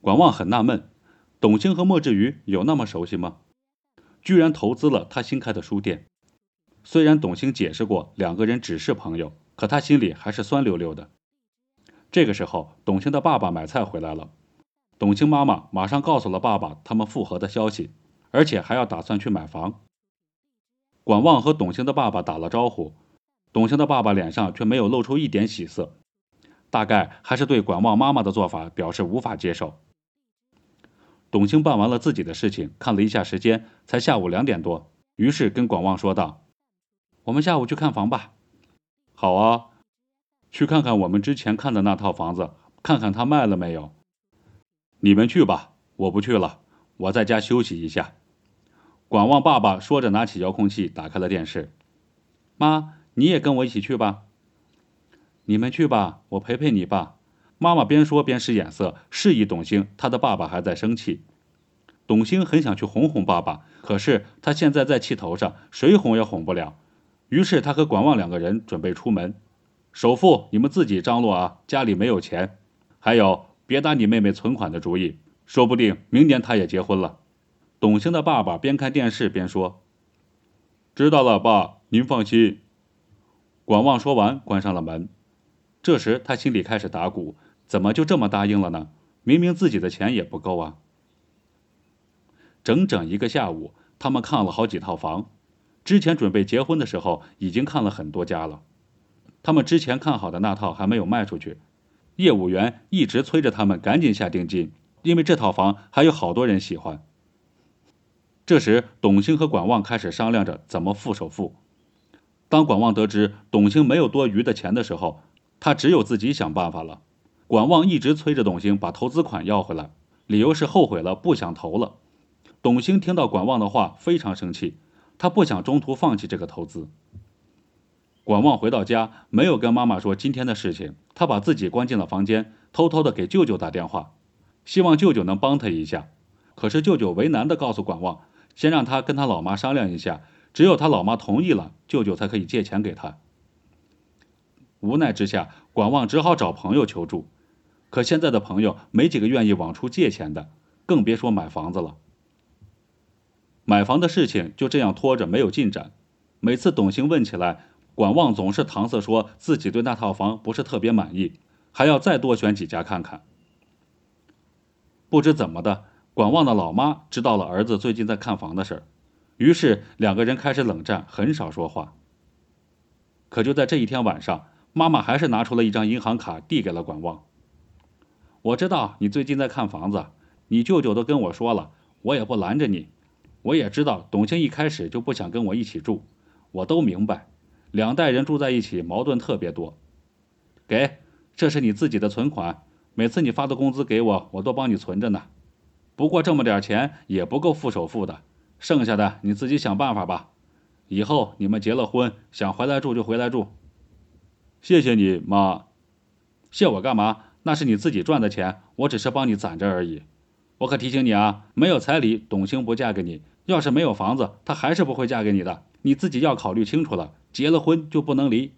管望很纳闷，董卿和莫志宇有那么熟悉吗？居然投资了他新开的书店。虽然董卿解释过两个人只是朋友，可他心里还是酸溜溜的。这个时候，董卿的爸爸买菜回来了，董卿妈妈马上告诉了爸爸他们复合的消息，而且还要打算去买房。管望和董卿的爸爸打了招呼，董卿的爸爸脸上却没有露出一点喜色，大概还是对管望妈妈的做法表示无法接受。董卿办完了自己的事情，看了一下时间，才下午两点多，于是跟管望说道：“我们下午去看房吧。”“好啊，去看看我们之前看的那套房子，看看它卖了没有。”“你们去吧，我不去了，我在家休息一下。”管望爸爸说着，拿起遥控器打开了电视。“妈，你也跟我一起去吧。”“你们去吧，我陪陪你吧。”妈妈边说边使眼色，示意董卿，她的爸爸还在生气。董卿很想去哄哄爸爸，可是他现在在气头上，谁哄也哄不了。于是他和管望两个人准备出门。首付你们自己张罗啊，家里没有钱。还有，别打你妹妹存款的主意，说不定明年她也结婚了。董卿的爸爸边看电视边说：“知道了，爸，您放心。”管望说完，关上了门。这时他心里开始打鼓。怎么就这么答应了呢？明明自己的钱也不够啊！整整一个下午，他们看了好几套房。之前准备结婚的时候，已经看了很多家了。他们之前看好的那套还没有卖出去，业务员一直催着他们赶紧下定金，因为这套房还有好多人喜欢。这时，董卿和管望开始商量着怎么付首付。当管望得知董卿没有多余的钱的时候，他只有自己想办法了。管望一直催着董卿把投资款要回来，理由是后悔了，不想投了。董卿听到管望的话，非常生气，他不想中途放弃这个投资。管望回到家，没有跟妈妈说今天的事情，他把自己关进了房间，偷偷的给舅舅打电话，希望舅舅能帮他一下。可是舅舅为难的告诉管望，先让他跟他老妈商量一下，只有他老妈同意了，舅舅才可以借钱给他。无奈之下，管望只好找朋友求助。可现在的朋友没几个愿意往出借钱的，更别说买房子了。买房的事情就这样拖着没有进展。每次董卿问起来，管望总是搪塞说自己对那套房不是特别满意，还要再多选几家看看。不知怎么的，管望的老妈知道了儿子最近在看房的事儿，于是两个人开始冷战，很少说话。可就在这一天晚上，妈妈还是拿出了一张银行卡递给了管望。我知道你最近在看房子，你舅舅都跟我说了，我也不拦着你。我也知道董卿一开始就不想跟我一起住，我都明白，两代人住在一起矛盾特别多。给，这是你自己的存款，每次你发的工资给我，我都帮你存着呢。不过这么点钱也不够付首付的，剩下的你自己想办法吧。以后你们结了婚，想回来住就回来住。谢谢你妈，谢我干嘛？那是你自己赚的钱，我只是帮你攒着而已。我可提醒你啊，没有彩礼，董卿不嫁给你；要是没有房子，她还是不会嫁给你的。你自己要考虑清楚了，结了婚就不能离。